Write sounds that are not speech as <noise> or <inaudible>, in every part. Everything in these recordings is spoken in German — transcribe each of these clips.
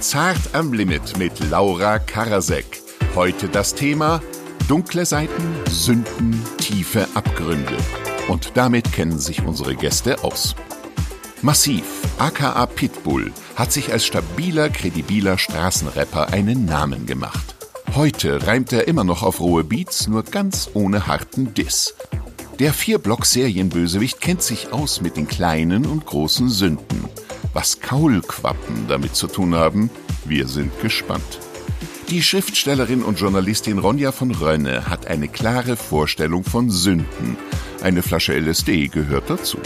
Zart am Limit mit Laura Karasek. Heute das Thema dunkle Seiten, Sünden, tiefe Abgründe. Und damit kennen sich unsere Gäste aus. Massiv, aka Pitbull, hat sich als stabiler, kredibiler Straßenrapper einen Namen gemacht. Heute reimt er immer noch auf rohe Beats, nur ganz ohne harten Diss. Der Vierblock-Serienbösewicht kennt sich aus mit den kleinen und großen Sünden. Was Kaulquappen damit zu tun haben, wir sind gespannt. Die Schriftstellerin und Journalistin Ronja von Rönne hat eine klare Vorstellung von Sünden. Eine Flasche LSD gehört dazu.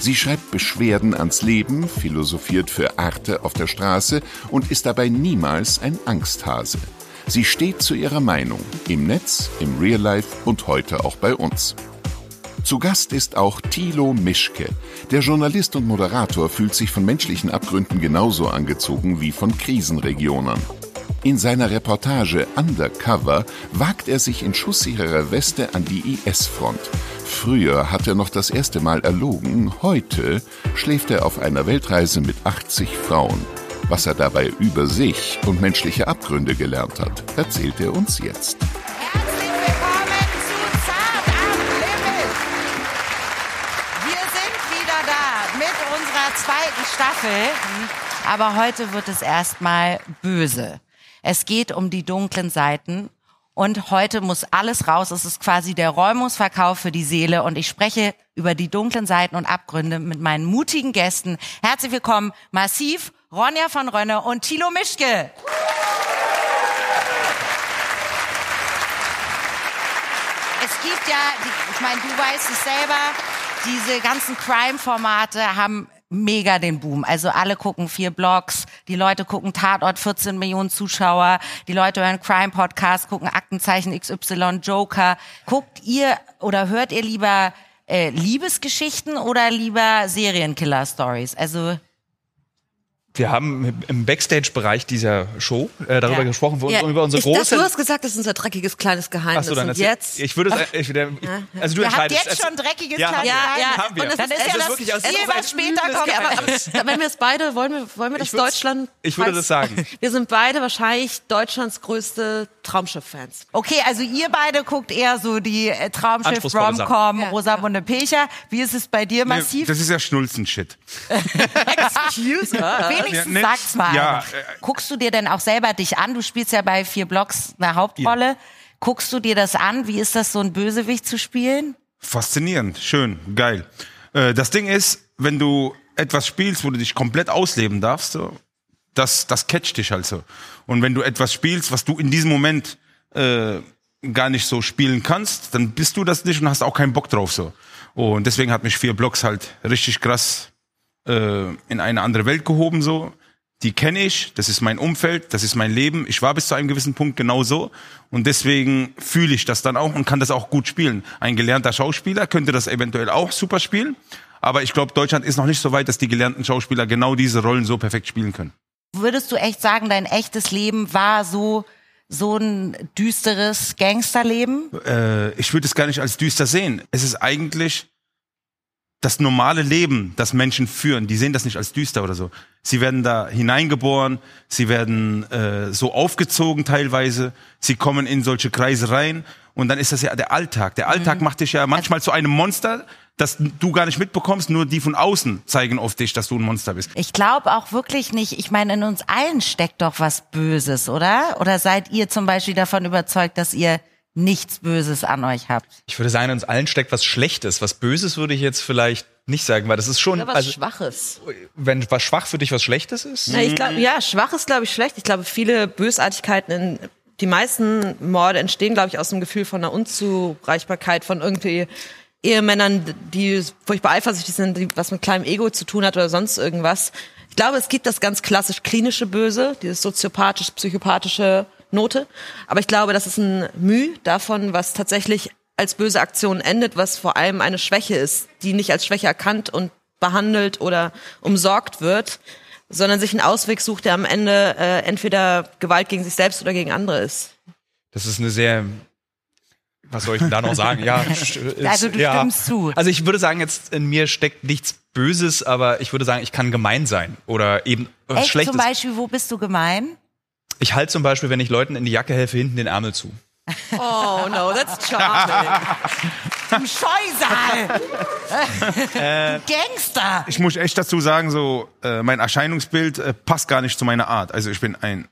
Sie schreibt Beschwerden ans Leben, philosophiert für Arte auf der Straße und ist dabei niemals ein Angsthase. Sie steht zu ihrer Meinung, im Netz, im Real Life und heute auch bei uns. Zu Gast ist auch Thilo Mischke. Der Journalist und Moderator fühlt sich von menschlichen Abgründen genauso angezogen wie von Krisenregionen. In seiner Reportage Undercover wagt er sich in schusssicherer Weste an die IS-Front. Früher hat er noch das erste Mal erlogen, heute schläft er auf einer Weltreise mit 80 Frauen. Was er dabei über sich und menschliche Abgründe gelernt hat, erzählt er uns jetzt. Staffel. Aber heute wird es erstmal böse. Es geht um die dunklen Seiten. Und heute muss alles raus. Es ist quasi der Räumungsverkauf für die Seele. Und ich spreche über die dunklen Seiten und Abgründe mit meinen mutigen Gästen. Herzlich willkommen, Massiv, Ronja von Rönne und Thilo Mischke. Es gibt ja, ich meine, du weißt es selber, diese ganzen Crime-Formate haben mega den Boom. Also alle gucken vier Blogs, die Leute gucken Tatort, 14 Millionen Zuschauer, die Leute hören Crime Podcast, gucken Aktenzeichen XY, Joker. Guckt ihr oder hört ihr lieber äh, Liebesgeschichten oder lieber Serienkiller Stories? Also wir haben im Backstage-Bereich dieser Show äh, darüber ja. gesprochen, ja. über unsere ist große. Das, du hast gesagt, das ist unser dreckiges kleines Geheimnis. Ach so, dann und jetzt? Ich würde es. Ich, der, also du Ihr entscheidest. Habt jetzt schon dreckiges ja, kleines ja, Geheimnis. Ja, haben wir. Und das dann ist, ist ja das wirklich was später kommt. Okay, aber, wenn wir es beide wollen, wir, wollen wir das ich Deutschland? Ich würde das sagen. <laughs> Wir sind beide wahrscheinlich Deutschlands größte Traumschiff-Fans. Okay, also ihr beide guckt eher so die äh, Traumschiff, Romcom, ja. Rosamunde Pilcher. Wie ist es bei dir massiv? Das ist ja Schnulzen-Shit. <laughs> Excuse <laughs> me. Wenigstens sag's mal. Ja, Guckst du dir denn auch selber dich an? Du spielst ja bei vier Blocks eine Hauptrolle. Ja. Guckst du dir das an? Wie ist das, so ein Bösewicht zu spielen? Faszinierend, schön, geil. Äh, das Ding ist, wenn du etwas spielst, wo du dich komplett ausleben darfst, so, das, das catcht dich halt so. Und wenn du etwas spielst, was du in diesem Moment äh, gar nicht so spielen kannst, dann bist du das nicht und hast auch keinen Bock drauf so. Und deswegen hat mich vier Blocks halt richtig krass äh, in eine andere Welt gehoben so die kenne ich, das ist mein Umfeld, das ist mein Leben. Ich war bis zu einem gewissen Punkt genauso und deswegen fühle ich das dann auch und kann das auch gut spielen. Ein gelernter Schauspieler könnte das eventuell auch super spielen, aber ich glaube, Deutschland ist noch nicht so weit, dass die gelernten Schauspieler genau diese Rollen so perfekt spielen können. Würdest du echt sagen, dein echtes Leben war so so ein düsteres Gangsterleben? Äh, ich würde es gar nicht als düster sehen. Es ist eigentlich das normale Leben, das Menschen führen, die sehen das nicht als düster oder so. Sie werden da hineingeboren, sie werden äh, so aufgezogen teilweise, sie kommen in solche Kreise rein und dann ist das ja der Alltag. Der Alltag mhm. macht dich ja manchmal zu einem Monster, das du gar nicht mitbekommst, nur die von außen zeigen auf dich, dass du ein Monster bist. Ich glaube auch wirklich nicht, ich meine, in uns allen steckt doch was Böses, oder? Oder seid ihr zum Beispiel davon überzeugt, dass ihr nichts Böses an euch habt. Ich würde sagen, in uns allen steckt was Schlechtes. Was Böses würde ich jetzt vielleicht nicht sagen, weil das ist schon Oder was also, Schwaches. Wenn was schwach für dich was Schlechtes ist? Na, ich glaube, ja, schwach ist glaube ich schlecht. Ich glaube, viele Bösartigkeiten in die meisten Morde entstehen, glaube ich, aus dem Gefühl von einer Unzureichbarkeit von irgendwie Ehemännern, die furchtbar eifersüchtig sind, die was mit kleinem Ego zu tun hat oder sonst irgendwas. Ich glaube, es gibt das ganz klassisch klinische Böse, dieses soziopathisch, psychopathische Note. Aber ich glaube, das ist ein Mühe davon, was tatsächlich als böse Aktion endet, was vor allem eine Schwäche ist, die nicht als Schwäche erkannt und behandelt oder umsorgt wird, sondern sich einen Ausweg sucht, der am Ende äh, entweder Gewalt gegen sich selbst oder gegen andere ist. Das ist eine sehr was soll ich denn da noch sagen? Ja, <laughs> ist, Also du ja. stimmst zu. Also ich würde sagen, jetzt in mir steckt nichts Böses, aber ich würde sagen, ich kann gemein sein oder eben was Echt Schlechtes. zum Beispiel, wo bist du gemein? Ich halte zum Beispiel, wenn ich Leuten in die Jacke helfe, hinten den Ärmel zu. Oh no, that's charming. Im Scheusal! Äh. Gangster! Ich muss echt dazu sagen, so äh, mein Erscheinungsbild äh, passt gar nicht zu meiner Art. Also ich bin ein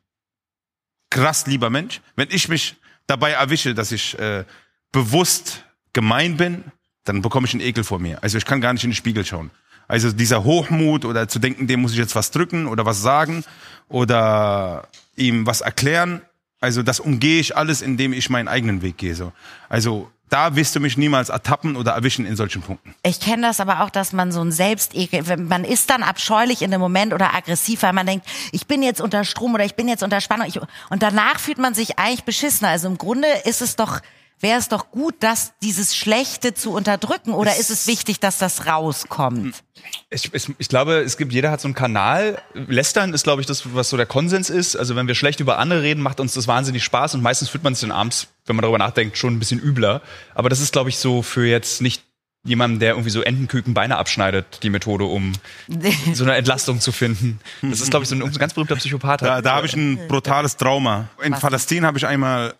krass lieber Mensch. Wenn ich mich dabei erwische, dass ich äh, bewusst gemein bin, dann bekomme ich einen Ekel vor mir. Also ich kann gar nicht in den Spiegel schauen. Also dieser Hochmut oder zu denken, dem muss ich jetzt was drücken oder was sagen oder ihm was erklären. Also das umgehe ich alles, indem ich meinen eigenen Weg gehe. So. Also da wirst du mich niemals ertappen oder erwischen in solchen Punkten. Ich kenne das aber auch, dass man so ein Selbstekel, man ist dann abscheulich in dem Moment oder aggressiv, weil man denkt, ich bin jetzt unter Strom oder ich bin jetzt unter Spannung. Ich, und danach fühlt man sich eigentlich beschissener. Also im Grunde ist es doch, wäre es doch gut, dass dieses Schlechte zu unterdrücken oder ist es wichtig, dass das rauskommt? Ich, ich, ich glaube, es gibt, jeder hat so einen Kanal. Lästern ist, glaube ich, das, was so der Konsens ist. Also wenn wir schlecht über andere reden, macht uns das wahnsinnig Spaß und meistens fühlt man sich dann abends, wenn man darüber nachdenkt, schon ein bisschen übler. Aber das ist, glaube ich, so für jetzt nicht jemanden, der irgendwie so Entenküken Beine abschneidet, die Methode, um <laughs> so eine Entlastung zu finden. Das ist, glaube ich, so ein, ein ganz berühmter Psychopath. Da, da habe ich ein brutales Trauma. In Palästina habe ich einmal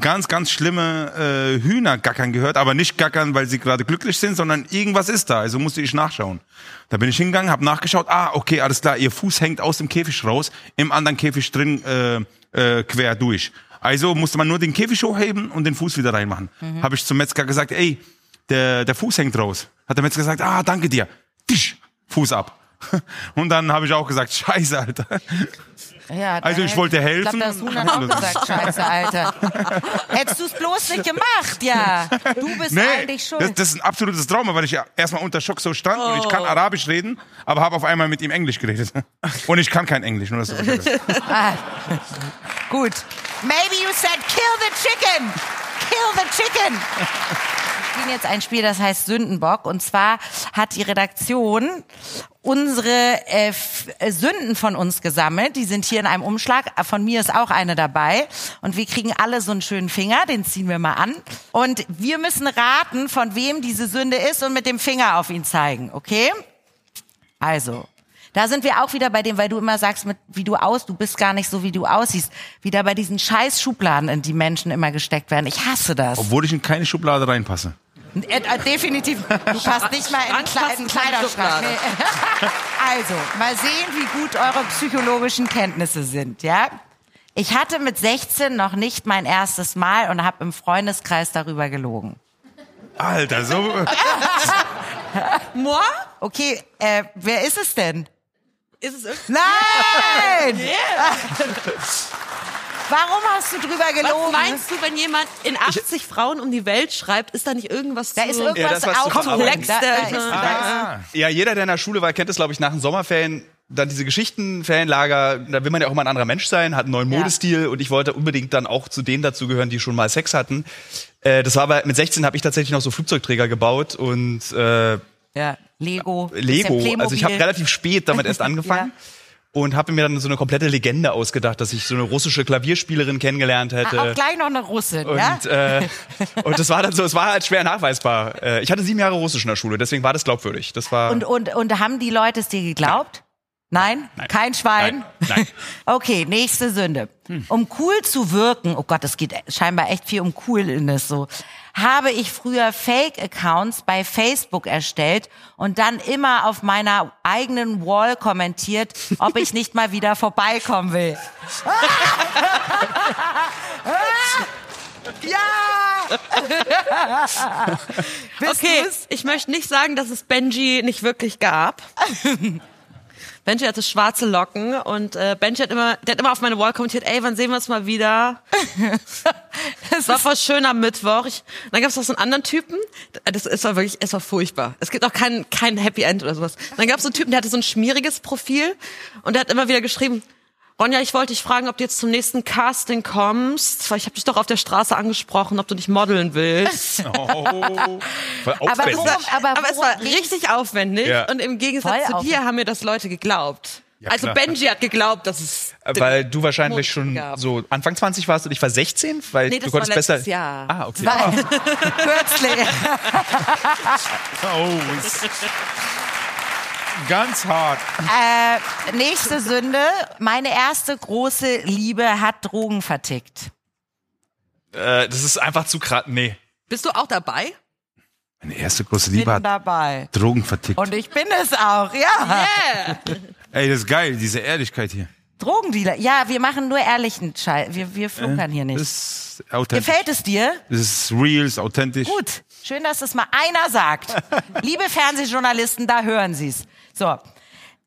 ganz, ganz schlimme äh, Hühner gackern gehört, aber nicht gackern, weil sie gerade glücklich sind, sondern irgendwas ist da. Also musste ich nachschauen. Da bin ich hingegangen, habe nachgeschaut. Ah, okay, alles klar. Ihr Fuß hängt aus dem Käfig raus, im anderen Käfig drin äh, äh, quer durch. Also musste man nur den Käfig hochheben und den Fuß wieder reinmachen. Habe ich zum Metzger gesagt, ey, der, der Fuß hängt raus. Hat der Metzger gesagt, ah, danke dir. Tisch, Fuß ab. <laughs> Und dann habe ich auch gesagt, scheiße, Alter. Ja, Also ich hätte- wollte Ich helfen. glaube, das Huhn hat auch gesagt, scheiße, Alter. Hättest du es bloß nicht gemacht, ja. Du bist eigentlich schuld. das, das ist ein absolutes Trauma, weil ich ja erstmal unter Schock so stand und ich kann Arabisch reden, aber habe auf einmal mit ihm Englisch geredet. <laughs> Und ich kann kein Englisch, nur dass du. Ah, gut. Maybe you said kill the chicken. Kill the chicken. Spielen jetzt ein Spiel, das heißt Sündenbock. Und zwar hat die Redaktion unsere äh, äh, Sünden von uns gesammelt. Die sind hier in einem Umschlag. Von mir ist auch eine dabei. Und wir kriegen alle so einen schönen Finger. Den ziehen wir mal an. Und wir müssen raten, von wem diese Sünde ist und mit dem Finger auf ihn zeigen. Okay? Also, da sind wir auch wieder bei dem, weil du immer sagst, mit, wie du aus, du bist gar nicht so, wie du aussiehst. Wieder bei diesen scheiß Schubladen, in die Menschen immer gesteckt werden. Ich hasse das. Obwohl ich in keine Schublade reinpasse. Äh, äh, definitiv. Du passt nicht mal in einen Kle- Kleiderschrank. Nee. <laughs> Also, mal sehen, wie gut eure psychologischen Kenntnisse sind, ja? Ich hatte mit 16 noch nicht mein erstes Mal und habe im Freundeskreis darüber gelogen. Alter, so. <laughs> Moi? Okay, äh, wer ist es denn? Ist es irgendwie. Nein! <laughs> Warum hast du drüber gelogen? Was meinst du, wenn jemand in 80 Frauen um die Welt schreibt, ist da nicht irgendwas Da zu... ist irgendwas Ja, auch komplex, da, da Ah. Ja, jeder, der in der Schule war, kennt es, glaube ich, nach den Sommerferien. Dann diese Geschichtenferienlager, da will man ja auch mal ein anderer Mensch sein, hat einen neuen Ja. Modestil und ich wollte unbedingt dann auch zu denen dazugehören, die schon mal Sex hatten. Äh, das war aber mit 16 habe ich tatsächlich noch so Flugzeugträger gebaut und äh, ja, Lego. Lego. Also ich habe relativ spät damit erst <laughs> angefangen. Und habe mir dann so eine komplette Legende ausgedacht, dass ich so eine russische Klavierspielerin kennengelernt hätte. Ah, Auch gleich noch eine Russin, ja? Und, äh, und das war dann so, es war halt schwer nachweisbar. Äh, ich hatte sieben Jahre Russisch in der Schule, deswegen war das glaubwürdig. Das war. Und, und, und haben die Leute es dir geglaubt? Nein? Nein. Kein Schwein? Nein. Nein. <laughs> Okay, nächste Sünde. Um cool zu wirken, oh Gott, es geht scheinbar echt viel um Coolness so, habe ich früher Fake-Accounts bei Facebook erstellt und dann immer auf meiner eigenen Wall kommentiert, ob ich nicht mal wieder vorbeikommen will. <laughs> ja! <laughs> Okay, ich möchte nicht sagen, dass es Benji nicht wirklich gab. <laughs> Benji hatte schwarze Locken und äh, Benji hat immer, der hat immer auf meine Wall kommentiert, ey, wann sehen wir uns mal wieder? <laughs> Es war voll schön am Mittwoch. Ich, dann gab es noch so einen anderen Typen, das es war wirklich, es war furchtbar. Es gibt auch kein, kein Happy End oder sowas. Dann gab es so einen Typen, der hatte so ein schmieriges Profil und der hat immer wieder geschrieben, Ronja, ich wollte dich fragen, ob du jetzt zum nächsten Casting kommst, weil ich habe dich doch auf der Straße angesprochen, ob du nicht modeln willst. <laughs> voll Aber aufwendig. worum, aber, Aber es war richtig aufwendig Ja. und im Gegensatz Voll zu aufwendig. dir haben mir das Leute geglaubt. Ja, also klar. Benji hat geglaubt, dass es Weil du wahrscheinlich schon gehabt. so Anfang 20 warst und ich war 16, weil Nee, du das war konntest besser. letztes Jahr. Ah, okay. Weil- <laughs> Kürzlich. Oh, ganz hart. Äh, nächste Sünde. Meine erste große Liebe hat Drogen vertickt. Äh, das ist einfach zu krass. Nee. Bist du auch dabei? Meine erste große Bin Liebe hat dabei. Drogen vertickt. Und ich bin es auch, ja. Ey, das ist geil, diese Ehrlichkeit hier. Drogendealer. Ja, wir machen nur ehrlichen Scheiß. Wir, wir flunkern hier nicht. Das ist authentisch. Gefällt es dir? Das ist real, ist authentisch. Gut. Schön, dass es mal einer sagt. <laughs> Liebe Fernsehjournalisten, da hören Sie's. So.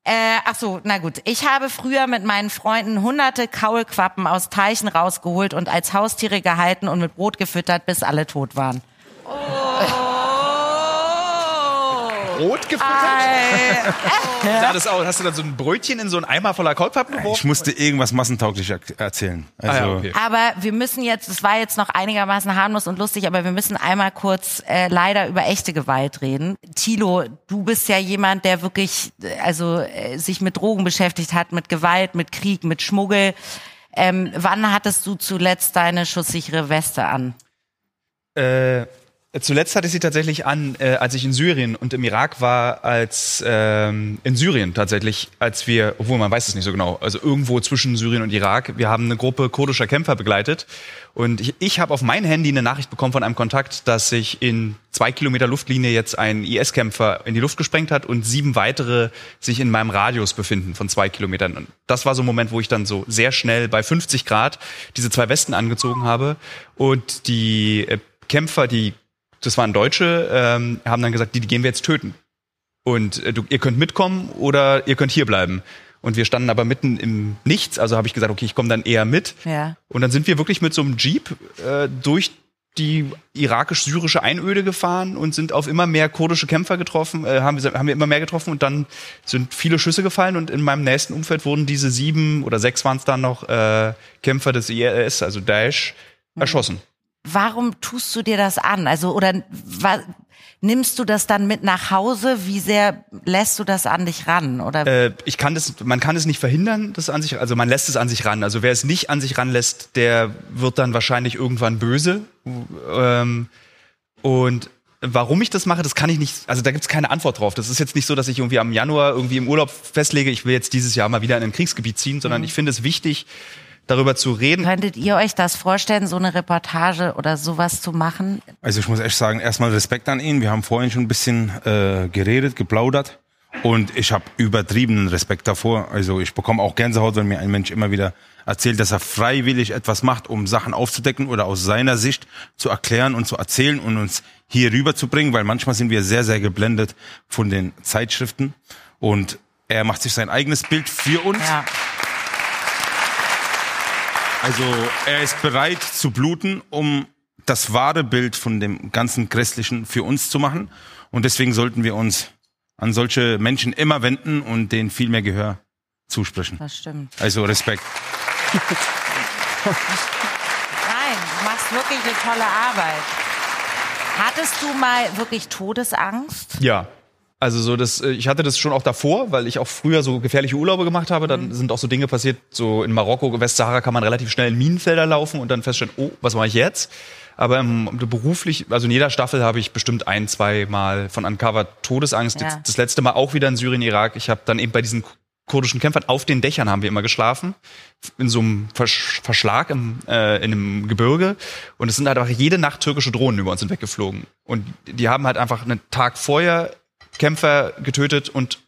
Äh, ach so, na gut. Ich habe früher mit meinen Freunden hunderte Kaulquappen aus Teichen rausgeholt und als Haustiere gehalten und mit Brot gefüttert, bis alle tot waren. Rot gefüttert? Sah das aus? Hast du dann so ein Brötchen in so einen Eimer voller Kaulquappen Ich geworfen? musste irgendwas massentauglich er erzählen. Also, Ah, ja, okay. Aber wir müssen jetzt, es war jetzt noch einigermaßen harmlos und lustig, aber wir müssen einmal kurz äh, leider über echte Gewalt reden. Tilo, du bist ja jemand, der wirklich äh, also äh, sich mit Drogen beschäftigt hat, mit Gewalt, mit Krieg, mit Schmuggel. Ähm, wann hattest du zuletzt deine schusssichere Weste an? Äh, zuletzt hatte ich sie tatsächlich an, äh, als ich in Syrien und im Irak war, als ähm, in Syrien tatsächlich, als wir, obwohl man weiß es nicht so genau, also irgendwo zwischen Syrien und Irak, wir haben eine Gruppe kurdischer Kämpfer begleitet und ich, ich habe auf mein Handy eine Nachricht bekommen von einem Kontakt, dass sich in zwei Kilometer Luftlinie jetzt ein IS-Kämpfer in die Luft gesprengt hat und sieben weitere sich in meinem Radius befinden von zwei Kilometern. Und das war so ein Moment, wo ich dann so sehr schnell bei 50 Grad diese zwei Westen angezogen habe und die äh, Kämpfer, die, das waren Deutsche, ähm, haben dann gesagt, die, die gehen wir jetzt töten. Und äh, du, ihr könnt mitkommen oder ihr könnt hier bleiben. Und wir standen aber mitten im Nichts, also habe ich gesagt, okay, ich komme dann eher mit. Ja. Und dann sind wir wirklich mit so einem Jeep äh, durch die irakisch-syrische Einöde gefahren und sind auf immer mehr kurdische Kämpfer getroffen, äh, haben, wir, haben wir immer mehr getroffen und dann sind viele Schüsse gefallen und in meinem nächsten Umfeld wurden diese sieben oder sechs waren es dann noch äh, Kämpfer des IRS, also Daesh, erschossen. Warum tust du dir das an? Also oder wa, nimmst du das dann mit nach Hause? Wie sehr lässt du das an dich ran? Oder Äh, ich kann das, man kann es nicht verhindern, das an sich, also man lässt es an sich ran. Also wer es nicht an sich ranlässt, der wird dann wahrscheinlich irgendwann böse. Ähm, und warum ich das mache, das kann ich nicht, also da gibt's keine Antwort drauf. Das ist jetzt nicht so, dass ich irgendwie am Januar irgendwie im Urlaub festlege, ich will jetzt dieses Jahr mal wieder in ein Kriegsgebiet ziehen, sondern ich finde es wichtig, darüber zu reden. könntet ihr euch das vorstellen, so eine Reportage oder sowas zu machen? Also ich muss echt sagen, erstmal Respekt an ihn. Wir haben vorhin schon ein bisschen äh, geredet, geplaudert. Und ich habe übertriebenen Respekt davor. Also ich bekomme auch Gänsehaut, wenn mir ein Mensch immer wieder erzählt, dass er freiwillig etwas macht, um Sachen aufzudecken oder aus seiner Sicht zu erklären und zu erzählen und uns hier rüberzubringen, weil manchmal sind wir sehr, sehr geblendet von den Zeitschriften. Und er macht sich sein eigenes Bild für uns. Ja. Also er ist bereit zu bluten, um das wahre Bild von dem ganzen Grässlichen für uns zu machen. Und deswegen sollten wir uns an solche Menschen immer wenden und denen viel mehr Gehör zusprechen. Das stimmt. Also Respekt. Nein, du machst wirklich eine tolle Arbeit. Hattest du mal wirklich Todesangst? Ja. Also so das, äh, ich hatte das schon auch davor, weil ich auch früher so gefährliche Urlaube gemacht habe. Mhm. Dann sind auch so Dinge passiert, so in Marokko, Westsahara kann man relativ schnell in Minenfelder laufen und dann feststellen, oh, was mache ich jetzt? Aber im, beruflich, also in jeder Staffel habe ich bestimmt ein, zwei Mal von Uncover Todesangst. Ja. Das, das letzte Mal auch wieder in Syrien, Irak. Ich habe dann eben bei diesen kurdischen Kämpfern auf den Dächern haben wir immer geschlafen in so einem Versch Verschlag im, äh, in einem Gebirge und es sind halt einfach jede Nacht türkische Drohnen über uns hinweggeflogen und die haben halt einfach einen Tag vorher Kämpfer getötet und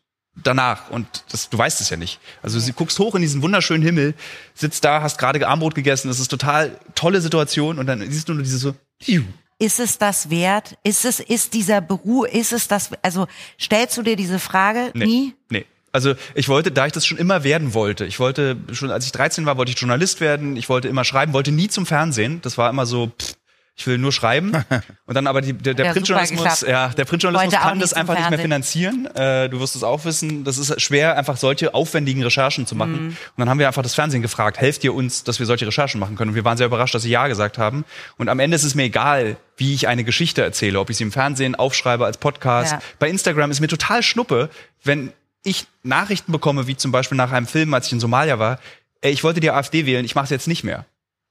danach und das, du weißt es ja nicht. Also du guckst hoch in diesen wunderschönen Himmel, sitzt da, hast gerade Armbrot gegessen, das ist total tolle Situation und dann siehst du nur diese so piu. Ist es das wert? Ist es, ist dieser Beruf, ist es das, also stellst du dir diese Frage nie? Nee. Also ich wollte, da ich das schon immer werden wollte, ich wollte schon, als ich 13 war, wollte ich Journalist werden, ich wollte immer schreiben, wollte nie zum Fernsehen. Das war immer so, pff, ich will nur schreiben. <laughs> Und dann aber die, der, der Ja, Printjournalismus, ja, der Printjournalismus kann das einfach nicht mehr finanzieren. Äh, du wirst es auch wissen, das ist schwer, einfach solche aufwendigen Recherchen zu machen. Mhm. Und dann haben wir einfach das Fernsehen gefragt, helft ihr uns, dass wir solche Recherchen machen können. Und wir waren sehr überrascht, dass sie ja gesagt haben. Und am Ende ist es mir egal, wie ich eine Geschichte erzähle, ob ich sie im Fernsehen aufschreibe als Podcast. Ja. Bei Instagram ist mir total schnuppe, wenn ich Nachrichten bekomme, wie zum Beispiel nach einem Film, als ich in Somalia war, ey, ich wollte die AfD wählen, ich mache es jetzt nicht mehr.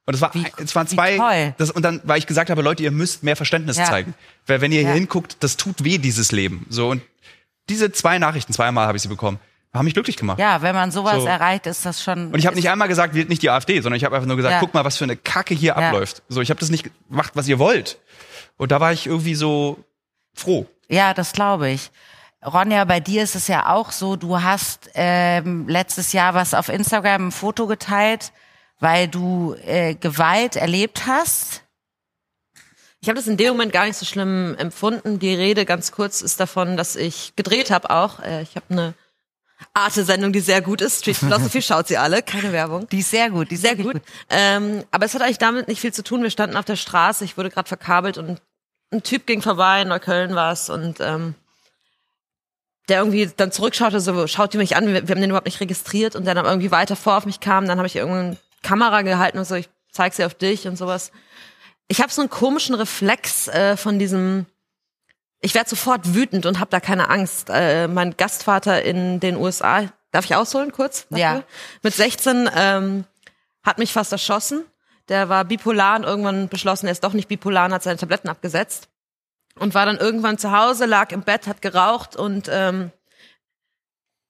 Und es war, Wie- es waren zwei, das, und dann, weil ich gesagt habe, Leute, ihr müsst mehr Verständnis Ja. zeigen. Weil wenn ihr hier Ja. hinguckt, das tut weh, dieses Leben. So, und diese zwei Nachrichten, zweimal habe ich sie bekommen, haben mich glücklich gemacht. Ja, wenn man sowas So. erreicht, ist das schon. Und ich habe nicht einmal gesagt, wählt nicht die AfD, sondern ich habe einfach nur gesagt, Ja. guck mal, was für eine Kacke hier abläuft. So, ich habe das nicht gemacht, was ihr wollt. Und da war ich irgendwie so froh. Ja, das glaube ich. Ronja, bei dir ist es ja auch so, du hast ähm, letztes Jahr was auf Instagram ein Foto geteilt, weil du äh, Gewalt erlebt hast. Ich habe das in dem Moment gar nicht so schlimm empfunden. Die Rede ganz kurz ist davon, dass ich gedreht habe auch. Äh, Ich habe eine Arte-Sendung, die sehr gut ist. Street Philosophy <laughs> schaut sie alle, keine Werbung. Die ist sehr gut, die ist Sehr wirklich gut. Ähm, aber es hat eigentlich damit nicht viel zu tun. Wir standen auf der Straße, ich wurde gerade verkabelt und ein Typ ging vorbei, in Neukölln war es und ähm, der irgendwie dann zurückschaute, so schaut die mich an, wir, wir haben den überhaupt nicht registriert und der dann irgendwie weiter vor auf mich kam, dann habe ich irgendeine Kamera gehalten und so, ich zeig sie auf dich und sowas. Ich habe so einen komischen Reflex äh, von diesem, ich werde sofort wütend und habe da keine Angst. Äh, mein Gastvater in den USA, darf ich ausholen kurz? dafür? Ja. Mit 16 ähm, hat mich fast erschossen. Der war bipolar und irgendwann beschlossen, er ist doch nicht bipolar und hat seine Tabletten abgesetzt. Und war dann irgendwann zu Hause, lag im Bett, hat geraucht und ähm,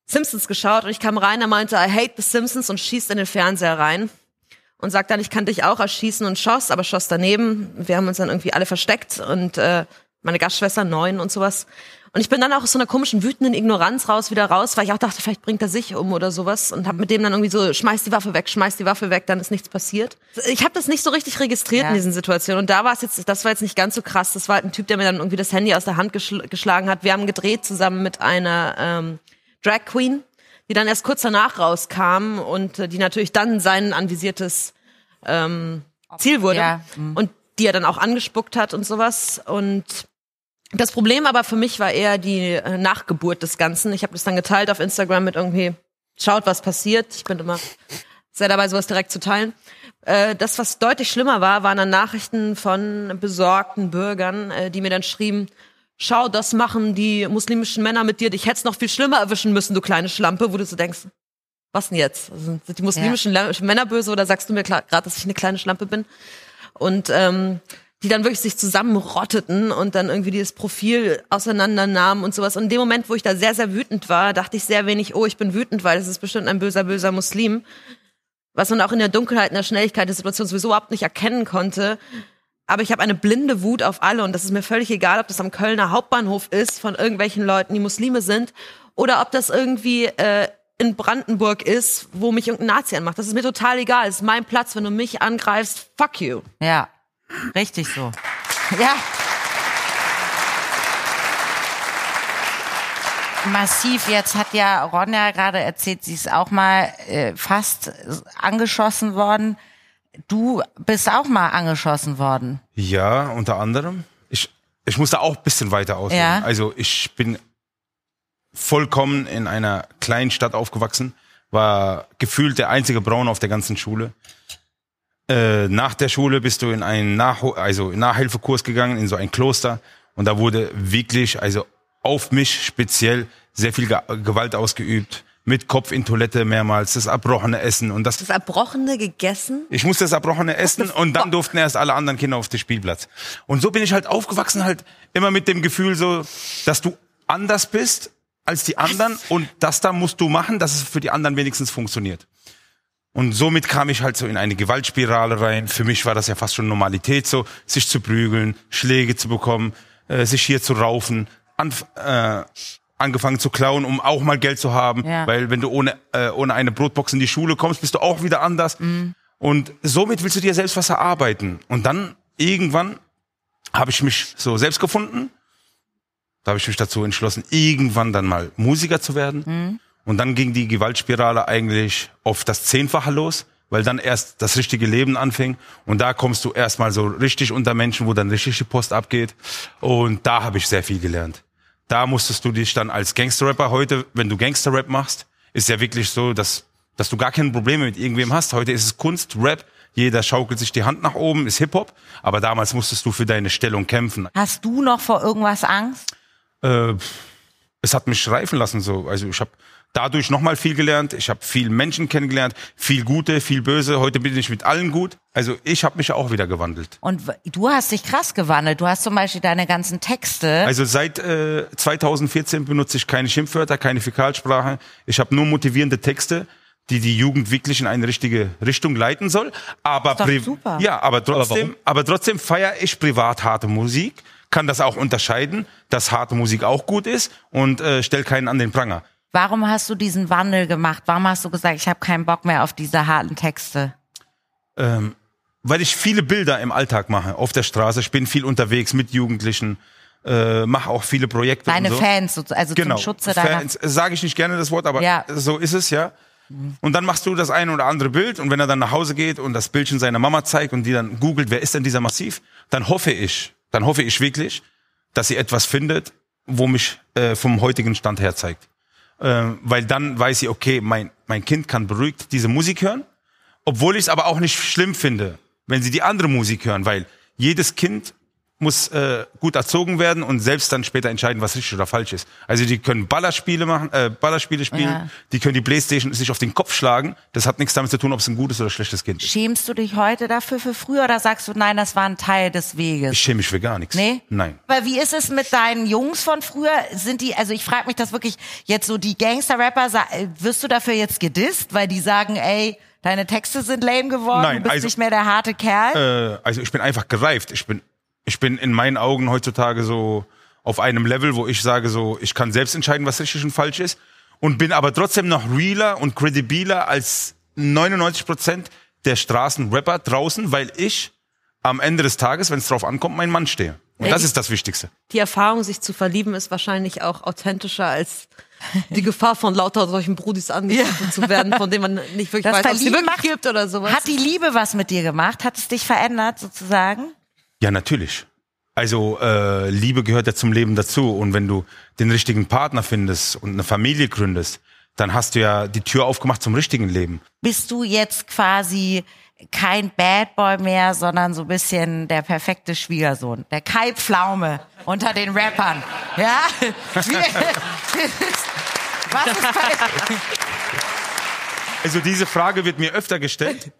Simpsons geschaut und ich kam rein, er meinte, I hate the Simpsons und schießt in den Fernseher rein und sagt dann, ich kann dich auch erschießen und schoss, aber schoss daneben. Wir haben uns dann irgendwie alle versteckt und äh, meine Gastschwester neun und sowas. Und ich bin dann auch aus so einer komischen wütenden Ignoranz raus wieder raus, weil ich auch dachte, vielleicht bringt er sich um oder sowas und habe mit dem dann irgendwie so schmeiß die Waffe weg, schmeiß die Waffe weg, dann ist nichts passiert. Ich habe das nicht so richtig registriert Ja. in diesen Situationen und da war es jetzt, das war jetzt nicht ganz so krass. Das war halt ein Typ, der mir dann irgendwie das Handy aus der Hand geschl geschlagen hat. Wir haben gedreht zusammen mit einer ähm, Drag Queen, die dann erst kurz danach rauskam und äh, die natürlich dann sein anvisiertes ähm, Ziel wurde Ja, mhm. und die er dann auch angespuckt hat und sowas und das Problem aber für mich war eher die äh, Nachgeburt des Ganzen. Ich habe das dann geteilt auf Instagram mit irgendwie, schaut, was passiert. Ich bin immer sehr dabei, sowas direkt zu teilen. Äh, das, was deutlich schlimmer war, waren dann Nachrichten von besorgten Bürgern, äh, die mir dann schrieben, schau, das machen die muslimischen Männer mit dir, dich hätt's noch viel schlimmer erwischen müssen, du kleine Schlampe, wo du so denkst, was denn jetzt? Also, sind die muslimischen La- Männer böse oder sagst du mir gerade, dass ich eine kleine Schlampe bin? Und ähm, die dann wirklich sich zusammenrotteten und dann irgendwie dieses Profil auseinandernahmen und sowas. Und in dem Moment, wo ich da sehr, sehr wütend war, dachte ich sehr wenig, oh, ich bin wütend, weil es ist bestimmt ein böser, böser Muslim. Was man auch in der Dunkelheit, in der Schnelligkeit der Situation sowieso überhaupt nicht erkennen konnte. Aber ich habe eine blinde Wut auf alle und das ist mir völlig egal, ob das am Kölner Hauptbahnhof ist von irgendwelchen Leuten, die Muslime sind, oder ob das irgendwie äh, in Brandenburg ist, wo mich irgendein Nazi anmacht. Das ist mir total egal. Es ist mein Platz, wenn du mich angreifst. Fuck you. Ja, richtig so. Ja. Massiv, jetzt hat ja Ronja gerade erzählt, sie ist auch mal äh, fast angeschossen worden. Du bist auch mal angeschossen worden. Ja, unter anderem. Ich, ich muss da auch ein bisschen weiter ausholen. Ja. Also ich bin vollkommen in einer kleinen Stadt aufgewachsen, war gefühlt der einzige Braun auf der ganzen Schule. Äh, nach der Schule bist du in einen Nach also Nachhilfekurs gegangen, in so ein Kloster. Und da wurde wirklich, also auf mich speziell, sehr viel Ge Gewalt ausgeübt. Mit Kopf in Toilette mehrmals, das erbrochene Essen. Und das Das Erbrochene gegessen? ich musste das Erbrochene essen und dann durften erst alle anderen Kinder auf den Spielplatz. Und so bin ich halt aufgewachsen, halt immer mit dem Gefühl so, dass du anders bist als die anderen und das da musst du machen, dass es für die anderen wenigstens funktioniert. Und somit kam ich halt so in eine Gewaltspirale rein. Für mich war das ja fast schon Normalität, so sich zu prügeln, Schläge zu bekommen, äh, sich hier zu raufen, anf äh, angefangen zu klauen, um auch mal Geld zu haben. Ja. Weil wenn du ohne, äh, ohne eine Brotbox in die Schule kommst, bist du auch wieder anders. Und somit willst du dir selbst was erarbeiten. Und dann irgendwann habe ich mich so selbst gefunden. Da habe ich mich dazu entschlossen, irgendwann dann mal Musiker zu werden. Und dann ging die Gewaltspirale eigentlich auf das Zehnfache los, weil dann erst das richtige Leben anfing. Und da kommst du erstmal so richtig unter Menschen, wo dann richtig die Post abgeht. Und da habe ich sehr viel gelernt. Da musstest du dich dann als Gangsterrapper heute, wenn du Gangsterrap machst, ist ja wirklich so, dass, dass du gar keine Probleme mit irgendwem hast. Heute ist es Kunst, Rap. Jeder schaukelt sich die Hand nach oben, ist Hip-Hop. Aber damals musstest du für deine Stellung kämpfen. Hast du noch vor irgendwas Angst? Äh, es hat mich reifen lassen so. Also ich habe dadurch nochmal viel gelernt. Ich habe viel Menschen kennengelernt, viel Gute, viel Böse. Heute bin ich mit allen gut. Also ich habe mich auch wieder gewandelt. Und du hast dich krass gewandelt. Du hast zum Beispiel deine ganzen Texte. Also seit äh, 2014 benutze ich keine Schimpfwörter, keine Fäkalsprache. Ich habe nur motivierende Texte, die die Jugend wirklich in eine richtige Richtung leiten soll. Aber super. ja, aber trotzdem, warum? aber, trotzdem feiere ich privat harte Musik, kann das auch unterscheiden, dass harte Musik auch gut ist und äh, stell keinen an den Pranger. Warum hast du diesen Wandel gemacht? Warum hast du gesagt, ich habe keinen Bock mehr auf diese harten Texte? Ähm, weil ich viele Bilder im Alltag mache, auf der Straße. Ich bin viel unterwegs mit Jugendlichen, äh, mache auch viele Projekte. Deine so. Fans, so- also genau. zum Schutze deiner Fans, sage ich nicht gerne das Wort, aber Ja. so ist es ja. Und dann machst du das eine oder andere Bild und wenn er dann nach Hause geht und das Bildchen seiner Mama zeigt und die dann googelt, wer ist denn dieser Massiv, dann hoffe ich, dann hoffe ich wirklich, dass sie etwas findet, wo mich äh, vom heutigen Stand her zeigt. Ähm, weil dann weiß sie, okay, mein, mein Kind kann beruhigt diese Musik hören, obwohl ich es aber auch nicht schlimm finde, wenn sie die andere Musik hören, weil jedes Kind muss äh, gut erzogen werden und selbst dann später entscheiden, was richtig oder falsch ist. Also die können Ballerspiele machen, äh, Ballerspiele spielen, Ja. die können die Playstation sich auf den Kopf schlagen. Das hat nichts damit zu tun, ob es ein gutes oder schlechtes Kind ist. Schämst du dich heute dafür für früher oder sagst du, nein, das war ein Teil des Weges? Ich schäme mich für gar nichts. Nee? Nein. Aber wie ist es mit deinen Jungs von früher? Sind die, also ich frage mich das wirklich, jetzt so die Gangster-Rapper, wirst du dafür jetzt gedisst, weil die sagen, ey, deine Texte sind lame geworden, Nein, du bist also- nicht mehr der harte Kerl? Äh, also ich bin einfach gereift. Ich bin, ich bin in meinen Augen heutzutage so auf einem Level, wo ich sage so, ich kann selbst entscheiden, was richtig und falsch ist und bin aber trotzdem noch realer und credibiler als 99 Prozent der Straßenrapper draußen, weil ich am Ende des Tages, wenn es drauf ankommt, mein Mann stehe. Und das ist das Wichtigste. Die Erfahrung, sich zu verlieben, ist wahrscheinlich auch authentischer als die Gefahr von lauter solchen Brudis angegriffen zu werden, von denen man nicht wirklich Das weiß, ob es die Verlieben wirklich gibt oder sowas. Hat die Liebe was mit dir gemacht? Hat es dich verändert sozusagen? Ja, natürlich. Also äh, Liebe gehört ja zum Leben dazu. Und wenn du den richtigen Partner findest und eine Familie gründest, dann hast du ja die Tür aufgemacht zum richtigen Leben. Bist du jetzt quasi kein Bad Boy mehr, sondern so ein bisschen der perfekte Schwiegersohn. Der Kai Pflaume unter den Rappern. Ja? <laughs> Was ist bei, Also diese Frage wird mir öfter gestellt.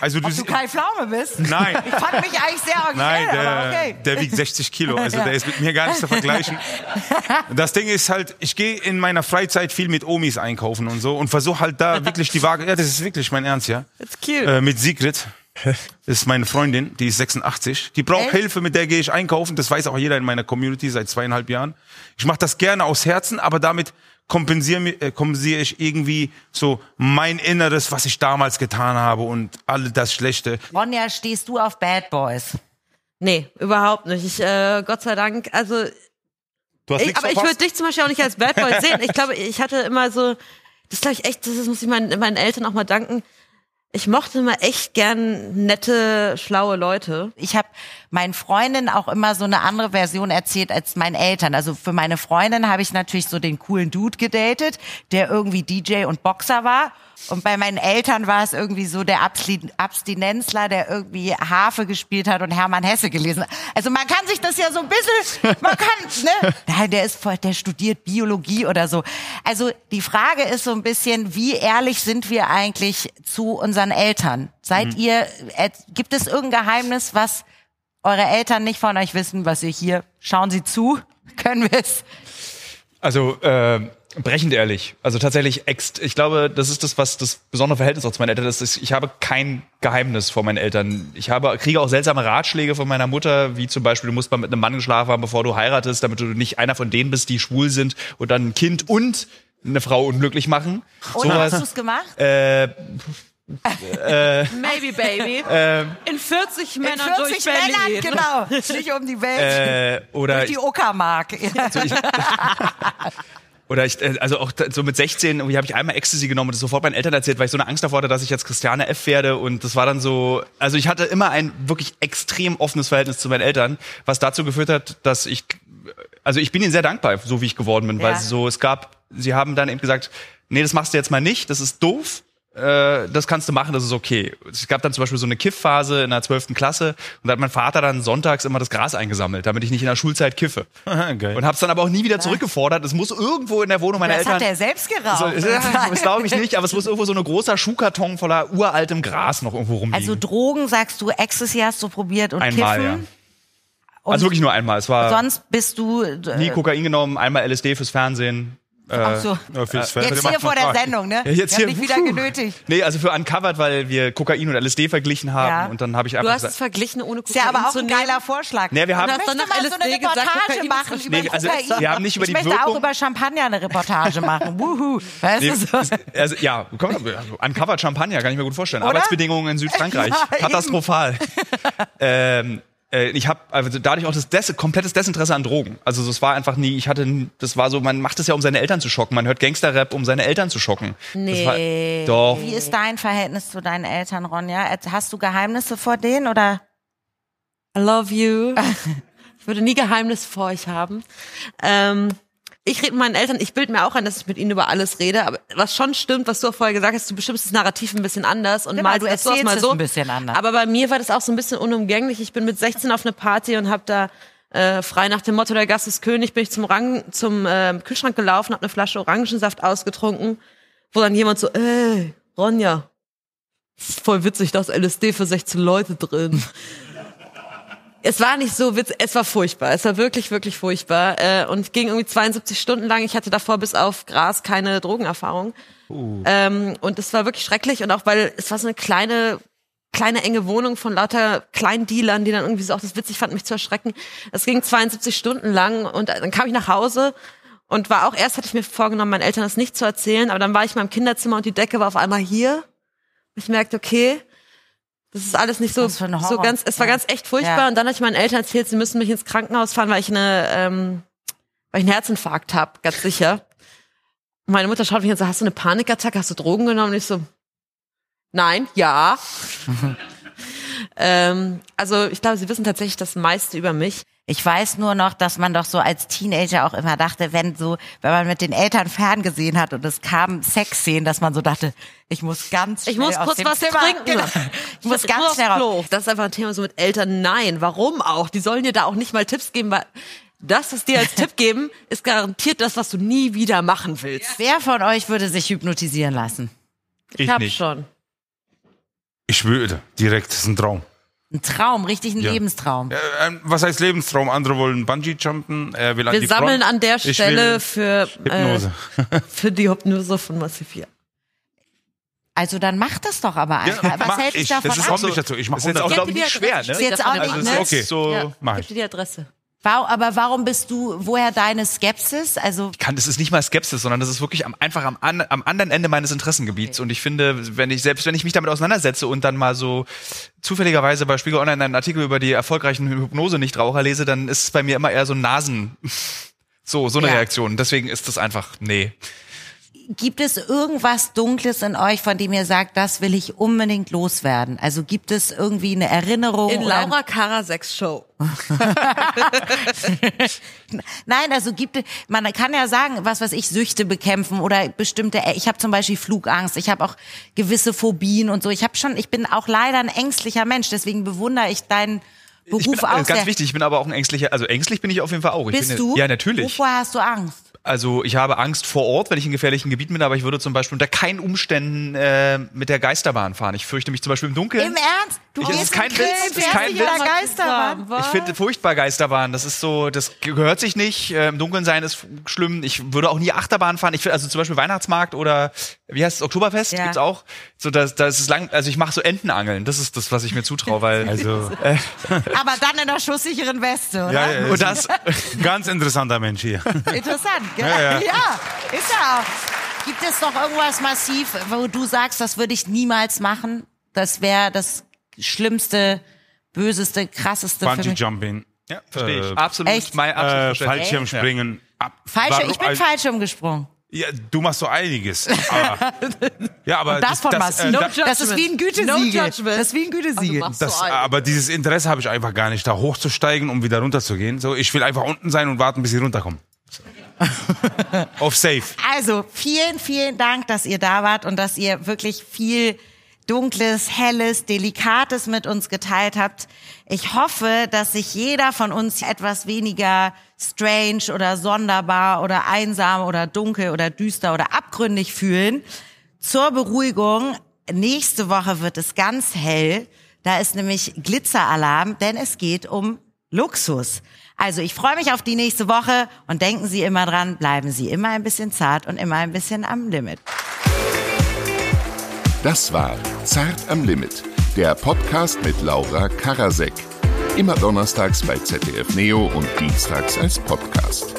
Also du, ob du Kai Pflaume bist? Nein. Ich fand mich eigentlich sehr Nein, originell, der, aber okay. der wiegt 60 Kilo, also der ist mit mir gar nicht zu vergleichen. <laughs> Das Ding ist halt, ich gehe in meiner Freizeit viel mit Omis einkaufen und so und versuche halt da wirklich die Waage, ja, das ist wirklich mein Ernst, ja. That's cute. Äh, mit Sigrid. <laughs> Das ist meine Freundin, die ist 86. Die braucht Echt? Hilfe, mit der gehe ich einkaufen. Das weiß auch jeder in meiner Community seit zweieinhalb Jahren. Ich mache das gerne aus Herzen, aber damit kompensiere, äh, kompensiere ich irgendwie so mein Inneres, was ich damals getan habe und all das Schlechte. Ronja, stehst du auf Bad Boys? Nee, überhaupt nicht. Ich, äh, Gott sei Dank, also Du hast ich, aber ich würde dich zum Beispiel auch nicht als Bad Boy sehen. Ich glaube, ich hatte immer so, das glaube ich echt, das muss ich meinen, meinen Eltern auch mal danken. Ich mochte immer echt gern nette, schlaue Leute. ich habe meinen Freundinnen auch immer so eine andere Version erzählt als meinen Eltern. Also für meine Freundin habe ich natürlich so den coolen Dude gedatet, der irgendwie DJ und Boxer war. Und bei meinen Eltern war es irgendwie so der Abstinenzler, der irgendwie Harfe gespielt hat und Hermann Hesse gelesen hat. Also man kann sich das ja so ein bisschen, man kann, <laughs> ne? Nein, der ist voll, der studiert Biologie oder so. Also die Frage ist so ein bisschen, wie ehrlich sind wir eigentlich zu unseren Eltern? Seid ihr, äh, gibt es irgendein Geheimnis, was eure Eltern nicht von euch wissen, was ihr hier, schauen Sie zu, <laughs> können wir es? Also äh, brechend ehrlich. Also tatsächlich, ext ich glaube, das ist das, was das besondere Verhältnis auch zu meinen Eltern ist. Ich habe kein Geheimnis vor meinen Eltern. Ich habe, kriege auch seltsame Ratschläge von meiner Mutter, wie zum Beispiel, du musst mal mit einem Mann geschlafen haben, bevor du heiratest, damit du nicht einer von denen bist, die schwul sind und dann ein Kind und eine Frau unglücklich machen. Und hast du es gemacht? <laughs> Äh, Maybe, baby. <laughs> In 40 In Männern 40 durch Berlin. Männern, genau. <laughs> Nicht um die Welt. äh, oder durch die Uckermark. Oder ich, äh, also auch so mit 16 irgendwie habe ich einmal Ecstasy genommen und das sofort meinen Eltern erzählt, weil ich so eine Angst davor hatte, dass ich jetzt Christiane F. werde. Und das war dann so, also ich hatte immer ein wirklich extrem offenes Verhältnis zu meinen Eltern, was dazu geführt hat, dass ich, also ich bin ihnen sehr dankbar, so wie ich geworden bin, weil Ja. so, es gab, sie haben dann eben gesagt, nee, das machst du jetzt mal nicht, das ist doof. Äh, das kannst du machen, das ist okay. Es gab dann zum Beispiel so eine Kiffphase in der 12. Klasse und da hat mein Vater dann sonntags immer das Gras eingesammelt, damit ich nicht in der Schulzeit kiffe. Geil. Und hab's dann aber auch nie wieder zurückgefordert. Es muss irgendwo in der Wohnung meiner Das Eltern... hat er selbst geraucht. so, <laughs> das glaube ich nicht, aber es muss irgendwo so ein großer Schuhkarton voller uraltem Gras noch irgendwo rumliegen. also Drogen, sagst du, Ecstasy hast du probiert und Einmal, Kiffen. ja. Und also wirklich nur einmal. Es war sonst bist du äh, nie Kokain genommen, einmal LSD fürs Fernsehen. Ach so. Ja, fürs Jetzt hier vor der. Sendung, ne? Ja, jetzt ich hab hier, wieder genötigt. Nee, also für Uncovered, weil wir Kokain und LSD verglichen haben Ja. und dann habe ich Du einfach hast es verglichen, ohne Ist ja aber auch ein nehmen. geiler Vorschlag. Nee, wir haben- ich möchte dann mal nach so eine LSD gesagt, Reportage Kokain machen über Nee, also, Kokain. wir haben nicht über ich die möchte auch Wirkung- über Champagner eine Reportage machen. <laughs> Wuhu. Weißt Nee, du so? also, ja, komm, also, Uncovered Champagner, kann ich mir gut vorstellen. Oder? Arbeitsbedingungen in Südfrankreich, <laughs> Ja, katastrophal. <laughs> ähm, äh, ich habe also dadurch auch das Des komplettes Desinteresse an Drogen. Also es war einfach nie, ich hatte, das war so, man macht es ja, um seine Eltern zu schocken. Man hört Gangsterrap, um seine Eltern zu schocken. Nee. Das war, doch. Wie ist dein Verhältnis zu deinen Eltern, Ronja? Hast du Geheimnisse vor denen oder? I love you. <laughs> Ich würde nie Geheimnis vor euch haben. Ähm, ich rede mit meinen Eltern, ich bilde mir auch ein, dass ich mit ihnen über alles rede, aber was schon stimmt, was du auch vorher gesagt hast, du bestimmst das Narrativ ein bisschen anders und Genau, mal du erzählst mal so. ein bisschen anders. Aber bei mir war das auch so ein bisschen unumgänglich. Ich bin mit 16 auf eine Party und habe da äh, frei nach dem Motto der Gast ist König bin ich zum Rang zum äh, Kühlschrank gelaufen, habe eine Flasche Orangensaft ausgetrunken, wo dann jemand so, ey, Ronja, voll witzig, da ist LSD für 16 Leute drin. Es war nicht so witzig, es war furchtbar. Es war wirklich, wirklich furchtbar. Äh, und ging irgendwie 72 Stunden lang. Ich hatte davor bis auf Gras keine Drogenerfahrung. Ähm, und es war wirklich schrecklich. Und auch weil es war so eine kleine, kleine enge Wohnung von lauter Kleindealern, die dann irgendwie so auch das witzig fanden, mich zu erschrecken. Es ging 72 Stunden lang und dann kam ich nach Hause und war auch erst hatte ich mir vorgenommen, meinen Eltern das nicht zu erzählen, aber dann war ich mal im Kinderzimmer und die Decke war auf einmal hier. Ich merkte, okay, das ist alles nicht so, so ganz, es war Ja. ganz echt furchtbar. Ja. Und dann habe ich meinen Eltern erzählt, sie müssen mich ins Krankenhaus fahren, weil ich eine, ähm, weil ich einen Herzinfarkt habe, ganz sicher. Und meine Mutter schaut mich an und sagt, hast du eine Panikattacke, hast du Drogen genommen? Und ich so, nein, ja. <laughs> ähm, also ich glaube, sie wissen tatsächlich das meiste über mich. Ich weiß nur noch, dass man doch so als Teenager auch immer dachte, wenn so, wenn man mit den Eltern ferngesehen hat und es kam Sexszenen, dass man so dachte, ich muss ganz schnell Ich muss aus kurz dem was Zimmer, trinken. Genau. Ich muss ganz aufs schnell. Das ist einfach ein Thema so mit Eltern. Nein, warum auch? Die sollen dir da auch nicht mal Tipps geben, weil das, was dir als Tipp geben, ist garantiert das, was du nie wieder machen willst. Wer von euch würde sich hypnotisieren lassen? Ich hab nicht. schon. Ich würde direkt, das ist ein Traum. Ein Traum, richtig ein Ja. Lebenstraum. Äh, ähm, was heißt Lebenstraum? Andere wollen Bungee-Jumpen, er will an Wir die sammeln Front. an der Stelle will für, äh, Hypnose. für die Hypnose von Massiv 4. Also dann mach das doch aber einfach. Ja, Was mach hält dich ich. davon Das ist ab? kommt nicht dazu. Ich mach ist jetzt auch, 100. glaube ich, die nicht schwer, ne? Ist jetzt auch dem nicht, ne? Okay. So, Mach Gib ich. dir die Adresse. Aber warum bist du, woher deine Skepsis? Also kann, das ist nicht mal Skepsis, sondern das ist wirklich am, einfach am, an, am anderen Ende meines Interessengebiets. Und ich finde, wenn ich, selbst wenn ich mich damit auseinandersetze und dann mal so zufälligerweise bei Spiegel Online einen Artikel über die erfolgreichen Hypnose-Nichtraucher lese, dann ist es bei mir immer eher so ein Nasen, <laughs> so, so eine Ja. Reaktion. Deswegen ist das einfach, nee. Gibt es irgendwas Dunkles in euch, von dem ihr sagt, das will ich unbedingt loswerden? Also gibt es irgendwie eine Erinnerung? In Laura Karaseks Show. <laughs> Nein, also gibt es, man kann ja sagen, was weiß ich, Süchte bekämpfen oder bestimmte, ich habe zum Beispiel Flugangst, ich habe auch gewisse Phobien und so. Ich habe schon, ich bin auch leider ein ängstlicher Mensch, deswegen bewundere ich deinen Beruf Ich bin, auch äh, ganz sehr. wichtig, ich bin aber auch ein ängstlicher, also ängstlich bin ich auf jeden Fall auch. Ich Bist bin, du? Ja, natürlich. Wovor hast du Angst? Also ich habe Angst vor Ort, wenn ich in gefährlichen Gebieten bin, aber ich würde zum Beispiel unter keinen Umständen äh, mit der Geisterbahn fahren. Ich fürchte mich zum Beispiel im Dunkeln. Im Ernst? Du Ich- es gehst ist kein Witz, es ist kein der Witz. Geisterbahn. Ich finde furchtbar Geisterbahn. Das ist so, das gehört sich nicht. Äh, Im Dunkeln sein ist schlimm. Ich würde auch nie Achterbahn fahren. Ich find, also zum Beispiel Weihnachtsmarkt oder wie heißt es, Oktoberfest Ja. gibt's auch. So, das, das ist lang. Also ich mache so Entenangeln. Das ist das, was ich mir zutraue, weil <laughs> Also, <laughs> Aber dann in einer schusssicheren Weste, oder? ja, ja, und das. <laughs> ganz interessanter Mensch hier. Interessant, Ja, Ja, ja. ist ja auch. Gibt es noch irgendwas massiv, wo du sagst, das würde ich niemals machen? Das wäre das schlimmste, böseste, krasseste für mich. Bungee-Jumping. Ja, verstehe ich. Äh, Absolut. Echt? Mein Äh, absolut Verständnis. Fallschirmspringen. Falsche, Warum- ich bin also- falsch umgesprungen. Ja, du machst so einiges. Aber, <laughs> ja, aber Das von massiv. äh, da- das ist wie ein Gütesiegel. No das ist wie ein Gütesiegel. Also Das, so aber dieses Interesse habe ich einfach gar nicht, da hochzusteigen, um wieder runterzugehen. So, ich will einfach unten sein und warten, bis sie runterkommen. Auf Safe. Also vielen, vielen Dank, dass ihr da wart und dass ihr wirklich viel Dunkles, Helles, Delikates mit uns geteilt habt. Ich hoffe, dass sich jeder von uns etwas weniger strange oder sonderbar oder einsam oder dunkel oder düster oder abgründig fühlen. Zur Beruhigung, nächste Woche wird es ganz hell. Da ist nämlich Glitzeralarm, denn es geht um Luxus. Also ich freue mich auf die nächste Woche und denken Sie immer dran, bleiben Sie immer ein bisschen zart und immer ein bisschen am Limit. Das war Zart am Limit, der Podcast mit Laura Karasek. Immer donnerstags bei ZDF Neo und dienstags als Podcast.